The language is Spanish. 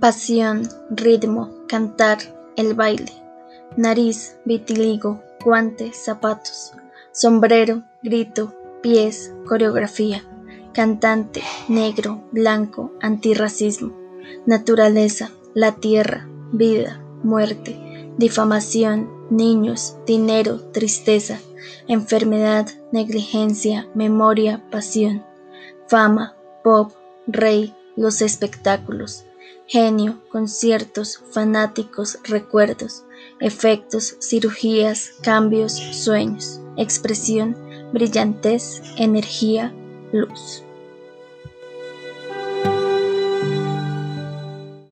pasión, ritmo, cantar, el baile, nariz, vitiligo, guantes, zapatos, sombrero, grito, pies, coreografía, cantante, negro, blanco, antirracismo, naturaleza, la tierra, vida, muerte, difamación, niños, dinero, tristeza, enfermedad, negligencia, memoria, pasión, fama, pop, rey, los espectáculos, genio, conciertos, fanáticos, recuerdos, efectos, cirugías, cambios, sueños, expresión, brillantez, energía, luz.